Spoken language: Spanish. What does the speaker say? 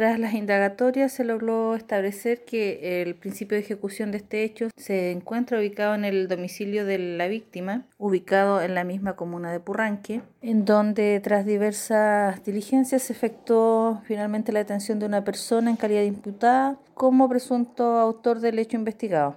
Tras las indagatorias se logró establecer que el principio de ejecución de este hecho se encuentra ubicado en el domicilio de la víctima, ubicado en la misma comuna de Purranque, en donde tras diversas diligencias se efectuó finalmente la detención de una persona en calidad de imputada como presunto autor del hecho investigado.